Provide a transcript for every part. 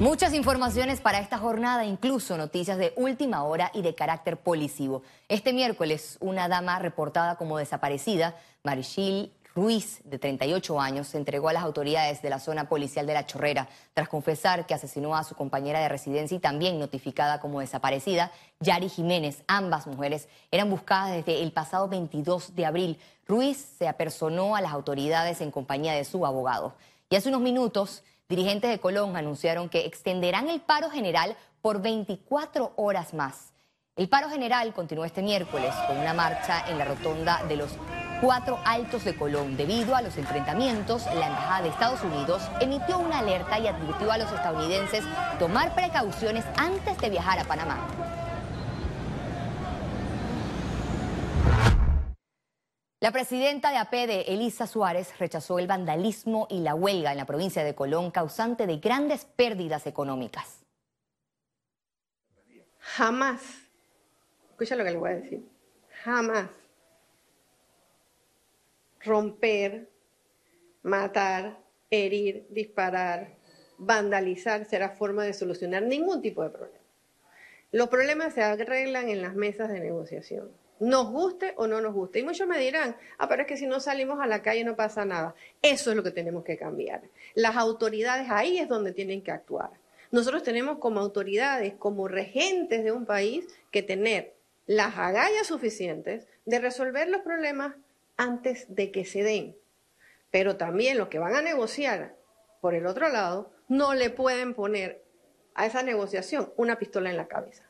Muchas informaciones para esta jornada, incluso noticias de última hora y de carácter policivo. Este miércoles, una dama reportada como desaparecida, Marichil Ruiz, de 38 años, se entregó a las autoridades de la zona policial de La Chorrera tras confesar que asesinó a su compañera de residencia y también notificada como desaparecida, Yari Jiménez. Ambas mujeres eran buscadas desde el pasado 22 de abril. Ruiz se apersonó a las autoridades en compañía de su abogado. Y hace unos minutos, dirigentes de Colón anunciaron que extenderán el paro general por 24 horas más. El paro general continuó este miércoles con una marcha en la rotonda de los cuatro altos de Colón. Debido a los enfrentamientos, la Embajada de Estados Unidos emitió una alerta y advirtió a los estadounidenses tomar precauciones antes de viajar a Panamá. La presidenta de APD, Elisa Suárez, rechazó el vandalismo y la huelga en la provincia de Colón, causante de grandes pérdidas económicas. Jamás, escucha lo que le voy a decir, jamás romper, matar, herir, disparar, vandalizar será forma de solucionar ningún tipo de problema. Los problemas se arreglan en las mesas de negociación. Nos guste o no nos guste. Y muchos me dirán, ah, pero es que si no salimos a la calle no pasa nada. Eso es lo que tenemos que cambiar. Las autoridades ahí es donde tienen que actuar. Nosotros tenemos como autoridades, como regentes de un país, que tener las agallas suficientes de resolver los problemas antes de que se den. Pero también los que van a negociar por el otro lado no le pueden poner a esa negociación una pistola en la cabeza.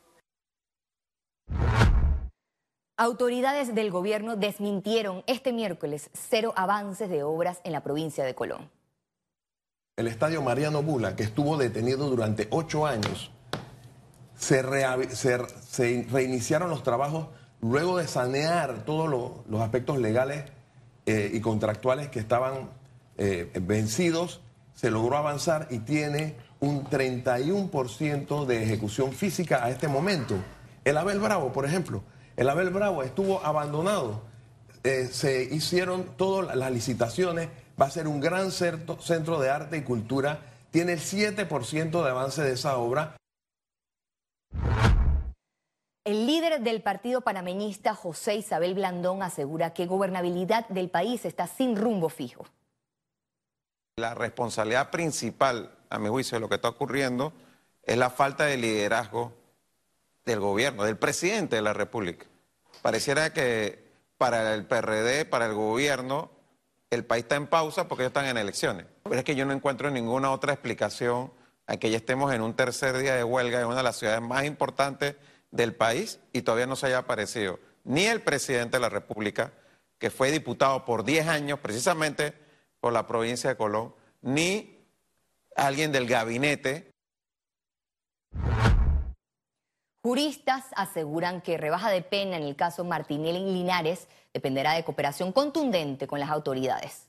Autoridades del gobierno desmintieron este miércoles cero avances de obras en la provincia de Colón. El estadio Mariano Bula, que estuvo detenido durante ocho años, se, reiniciaron los trabajos luego de sanear todos los aspectos legales eh, y contractuales que estaban eh, vencidos, se logró avanzar y tiene un 31% de ejecución física a este momento. El Abel Bravo, por ejemplo, el Abel Bravo estuvo abandonado, eh, se hicieron todas las licitaciones, va a ser un gran centro de arte y cultura, tiene el 7% de avance de esa obra. El líder del partido panameñista, José Isabel Blandón, asegura que gobernabilidad del país está sin rumbo fijo. La responsabilidad principal, a mi juicio, de lo que está ocurriendo es la falta de liderazgo del gobierno, del presidente de la República. Pareciera que para el PRD, para el gobierno, el país está en pausa porque ellos están en elecciones. Pero es que yo no encuentro ninguna otra explicación a que ya estemos en un tercer día de huelga en una de las ciudades más importantes del país y todavía no se haya aparecido ni el presidente de la República, que fue diputado por 10 años precisamente por la provincia de Colón, ni alguien del gabinete. Juristas aseguran que rebaja de pena en el caso Martinelli Linares dependerá de cooperación contundente con las autoridades.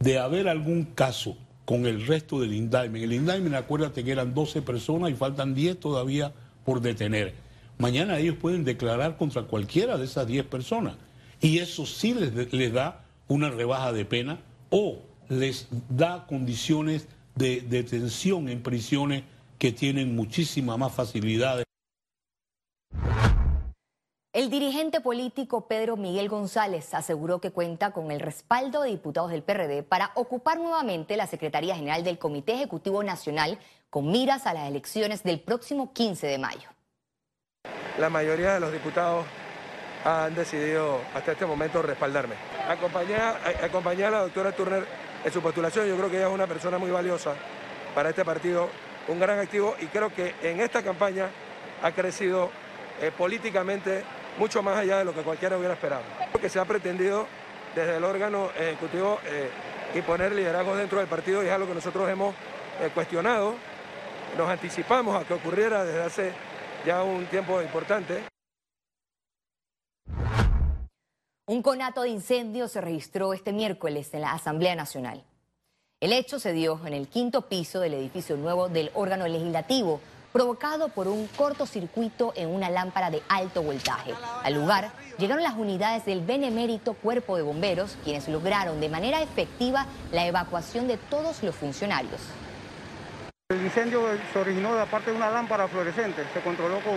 De haber algún caso con el resto del indictment, el indictment acuérdate que eran 12 personas y faltan 10 todavía por detener. Mañana ellos pueden declarar contra cualquiera de esas 10 personas y eso sí les, les, da una rebaja de pena o les da condiciones de detención en prisiones que tienen muchísima más facilidades. El dirigente político Pedro Miguel González aseguró que cuenta con el respaldo de diputados del PRD para ocupar nuevamente la Secretaría General del Comité Ejecutivo Nacional con miras a las elecciones del próximo 15 de mayo. La mayoría de los diputados han decidido hasta este momento respaldarme. Acompañar, acompañar a la doctora Turner en su postulación, yo creo que ella es una persona muy valiosa para este partido, un gran activo y creo que en esta campaña ha crecido eh, políticamente mucho más allá de lo que cualquiera hubiera esperado. Lo que se ha pretendido desde el órgano ejecutivo eh, imponer liderazgo dentro del partido y es algo que nosotros hemos eh, cuestionado, nos anticipamos a que ocurriera desde hace ya un tiempo importante. Un conato de incendio se registró este miércoles en la Asamblea Nacional. El hecho se dio en el quinto piso del edificio nuevo del órgano legislativo, provocado por un cortocircuito en una lámpara de alto voltaje. Al lugar llegaron las unidades del benemérito Cuerpo de Bomberos, quienes lograron de manera efectiva la evacuación de todos los funcionarios. El incendio se originó de parte de una lámpara fluorescente, se controló con,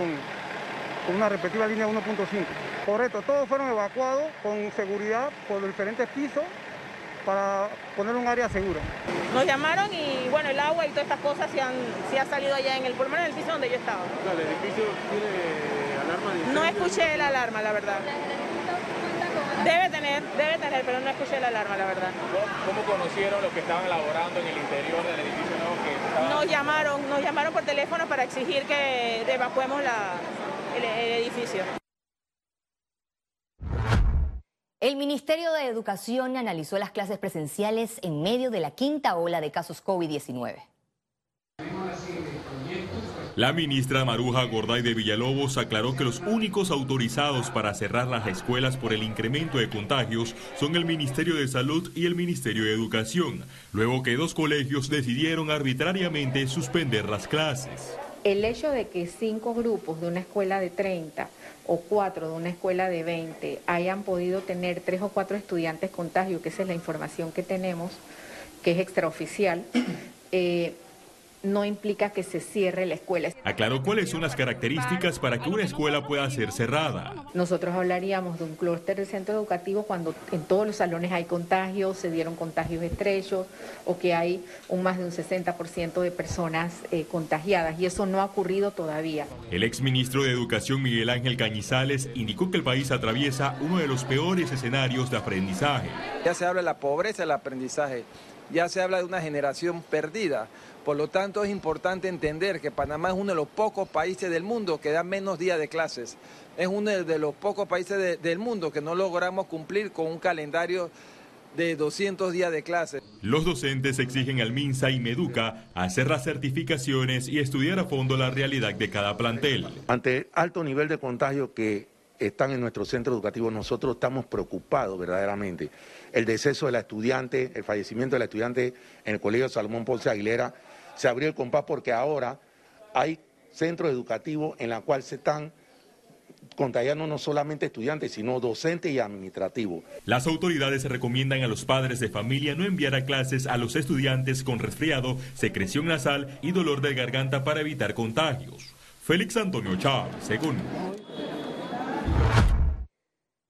con una respectiva línea 1.5. Correcto, todos fueron evacuados con seguridad por diferentes pisos para poner un área segura. Nos llamaron y bueno, el agua y todas estas cosas se han, ha salido allá en el, por en el piso donde yo estaba. ¿El edificio tiene alarma de No escuché la alarma, la verdad. Debe tener, debe tener, pero no escuché la alarma, la verdad. ¿Cómo conocieron los que estaban elaborando en el interior del edificio nuevo que Nos llamaron, nos llamaron por teléfono para exigir que evacuemos la, el edificio. El Ministerio de Educación analizó las clases presenciales en medio de la quinta ola de casos COVID-19. La ministra Maruja Gorday de Villalobos aclaró que los únicos autorizados para cerrar las escuelas por el incremento de contagios son el Ministerio de Salud y el Ministerio de Educación, luego que dos colegios decidieron arbitrariamente suspender las clases. El hecho de que cinco grupos de una escuela de 30 o cuatro de una escuela de 20 hayan podido tener tres o cuatro estudiantes contagio, que esa es la información que tenemos, que es extraoficial, eh, no implica que se cierre la escuela. Aclaró cuáles son las características para que una escuela pueda ser cerrada. Nosotros hablaríamos de un clúster de centro educativo cuando en todos los salones hay contagios, se dieron contagios estrechos o que hay un más de un 60% de personas eh, contagiadas y eso no ha ocurrido todavía. El exministro de Educación Miguel Ángel Cañizales indicó que el país atraviesa uno de los peores escenarios de aprendizaje. Ya se habla de la pobreza del aprendizaje, ya se habla de una generación perdida. Por lo tanto, es importante entender que Panamá es uno de los pocos países del mundo que da menos días de clases. Es uno de los pocos países del mundo que no logramos cumplir con un calendario de 200 días de clases. Los docentes exigen al MINSA y MEDUCA hacer las certificaciones y estudiar a fondo la realidad de cada plantel. Ante el alto nivel de contagio que están en nuestro centro educativo, nosotros estamos preocupados verdaderamente. El deceso de la estudiante, el fallecimiento de la estudiante en el Colegio Salomón Ponce Aguilera, se abrió el compás porque ahora hay centros educativos en los cuales se están contagiando no solamente estudiantes, sino docentes y administrativos. Las autoridades recomiendan a los padres de familia no enviar a clases a los estudiantes con resfriado, secreción nasal y dolor de garganta para evitar contagios. Félix Antonio Chávez, según.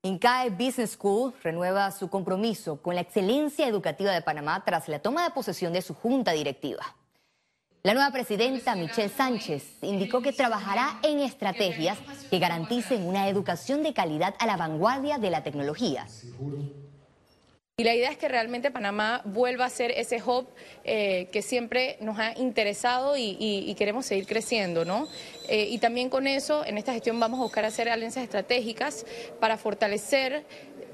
INCAE Business School renueva su compromiso con la excelencia educativa de Panamá tras la toma de posesión de su junta directiva. La nueva presidenta, Michelle Sánchez, indicó que trabajará en estrategias que garanticen una educación de calidad a la vanguardia de la tecnología. Y la idea es que realmente Panamá vuelva a ser ese hub eh, que siempre nos ha interesado y, queremos seguir creciendo, ¿no? Eh, y también con eso, en esta gestión vamos a buscar hacer alianzas estratégicas para fortalecer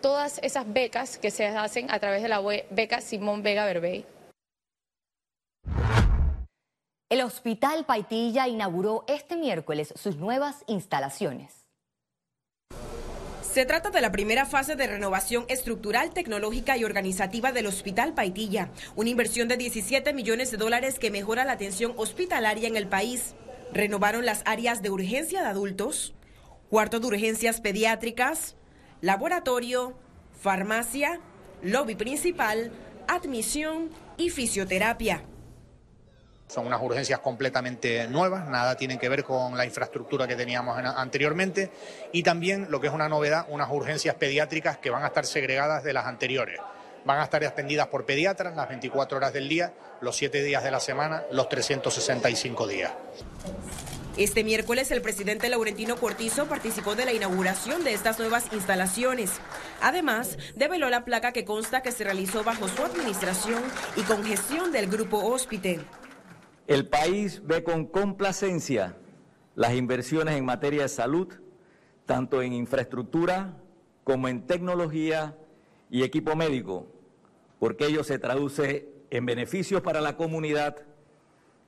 todas esas becas que se hacen a través de la beca Simón Vega Berbey. El Hospital Paitilla inauguró este miércoles sus nuevas instalaciones. Se trata de la primera fase de renovación estructural, tecnológica y organizativa del Hospital Paitilla, una inversión de 17 millones de dólares que mejora la atención hospitalaria en el país. Renovaron las áreas de urgencia de adultos, cuarto de urgencias pediátricas, laboratorio, farmacia, lobby principal, admisión y fisioterapia. Son unas urgencias completamente nuevas, nada tienen que ver con la infraestructura que teníamos anteriormente y también lo que es una novedad, unas urgencias pediátricas que van a estar segregadas de las anteriores. Van a estar atendidas por pediatras las 24 horas del día, los 7 días de la semana, los 365 días. Este miércoles el presidente Laurentino Cortizo participó de la inauguración de estas nuevas instalaciones. Además, develó la placa que consta que se realizó bajo su administración y con gestión del grupo Hospital. El país ve con complacencia las inversiones en materia de salud, tanto en infraestructura como en tecnología y equipo médico, porque ello se traduce en beneficios para la comunidad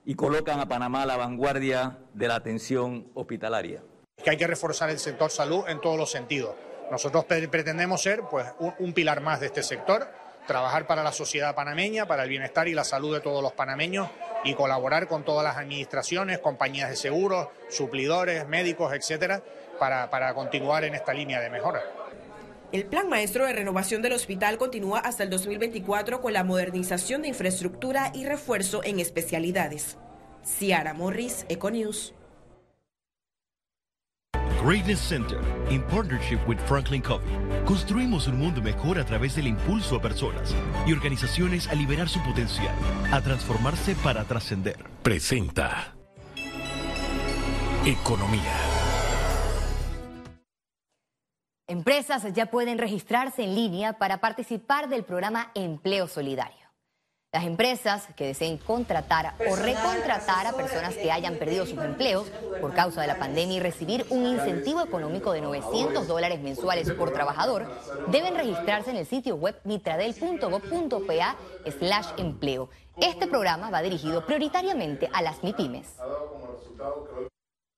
y colocan a Panamá a la vanguardia de la atención hospitalaria. Que hay que reforzar el sector salud en todos los sentidos. Nosotros pretendemos ser pues, un pilar más de este sector, trabajar para la sociedad panameña, para el bienestar y la salud de todos los panameños y colaborar con todas las administraciones, compañías de seguros, suplidores, médicos, etcétera, para, para continuar en esta línea de mejora. El plan maestro de renovación del hospital continúa hasta el 2024 con la modernización de infraestructura y refuerzo en especialidades. Ciara Morris, Econews. Greatness Center, in partnership with Franklin Covey. Construimos un mundo mejor a través del impulso a personas y organizaciones a liberar su potencial, a transformarse para trascender. Presenta Economía. Empresas ya pueden registrarse en línea para participar del programa Empleo Solidario. Las empresas que deseen contratar o recontratar a personas que hayan perdido sus empleos por causa de la pandemia y recibir un incentivo económico de 900 dólares mensuales por trabajador deben registrarse en el sitio web mitradel.gov.pa slash empleo. Este programa va dirigido prioritariamente a las MIPIMES.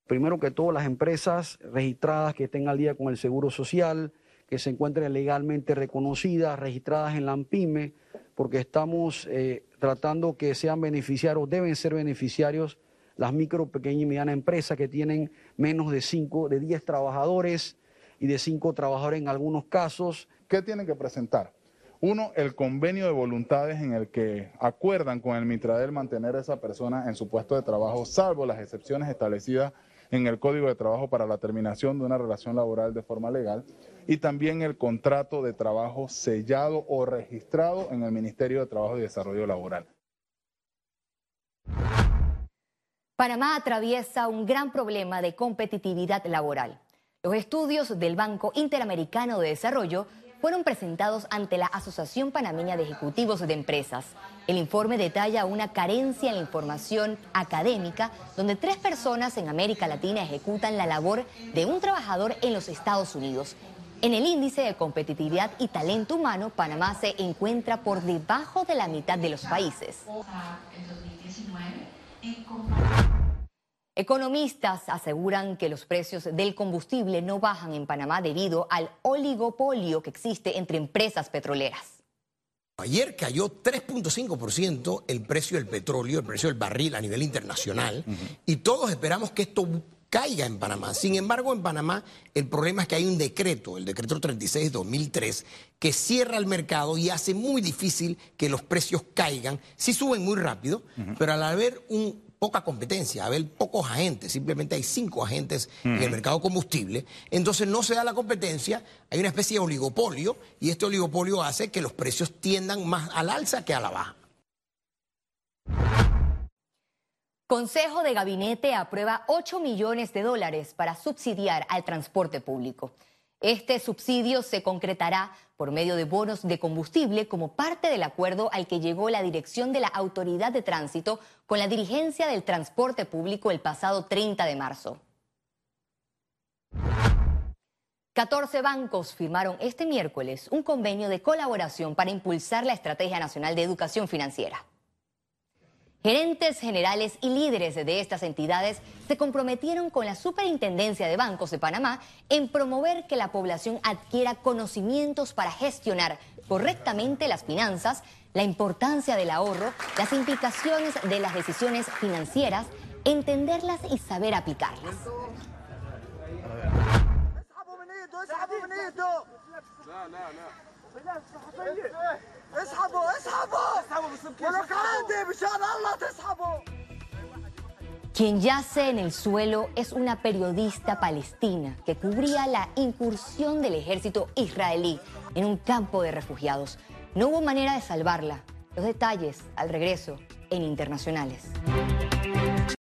Primero que todo, las empresas registradas que estén al día con el Seguro Social, que se encuentren legalmente reconocidas, registradas en la AMPIME, porque estamos eh, tratando que sean beneficiarios, deben ser beneficiarios las micro, pequeñas y medianas empresas que tienen menos de 5, de 10 trabajadores y de 5 trabajadores en algunos casos. ¿Qué tienen que presentar? Uno, el convenio de voluntades en el que acuerdan con el Mitradel mantener a esa persona en su puesto de trabajo, salvo las excepciones establecidas en el Código de Trabajo para la terminación de una relación laboral de forma legal y también el contrato de trabajo sellado o registrado en el Ministerio de Trabajo y Desarrollo Laboral. Panamá atraviesa un gran problema de competitividad laboral. Los estudios del Banco Interamericano de Desarrollo fueron presentados ante la Asociación Panameña de Ejecutivos de Empresas. El informe detalla una carencia en la información académica, donde tres personas en América Latina ejecutan la labor de un trabajador en los Estados Unidos. En el índice de competitividad y talento humano, Panamá se encuentra por debajo de la mitad de los países. Economistas aseguran que los precios del combustible no bajan en Panamá debido al oligopolio que existe entre empresas petroleras. Ayer cayó 3.5% el precio del petróleo, el precio del barril a nivel internacional, y todos esperamos que esto caiga en Panamá. Sin embargo, en Panamá el problema es que hay un decreto, el decreto 36-2003, que cierra el mercado y hace muy difícil que los precios caigan. Sí suben muy rápido, pero al haber un poca competencia, haber pocos agentes, simplemente hay cinco agentes en el mercado combustible, entonces no se da la competencia, hay una especie de oligopolio y este oligopolio hace que los precios tiendan más al alza que a la baja. Consejo de Gabinete aprueba 8 millones de dólares para subsidiar al transporte público. Este subsidio se concretará por medio de bonos de combustible como parte del acuerdo al que llegó la dirección de la Autoridad de Tránsito con la dirigencia del transporte público el pasado 30 de marzo. 14 bancos firmaron este miércoles un convenio de colaboración para impulsar la Estrategia Nacional de Educación Financiera. Gerentes generales y líderes de estas entidades se comprometieron con la Superintendencia de Bancos de Panamá en promover que la población adquiera conocimientos para gestionar correctamente las finanzas, la importancia del ahorro, las implicaciones de las decisiones financieras, entenderlas y saber aplicarlas. Quien yace en el suelo es una periodista palestina que cubría la incursión del ejército israelí en un campo de refugiados. No hubo manera de salvarla. Los detalles al regreso en Internacionales.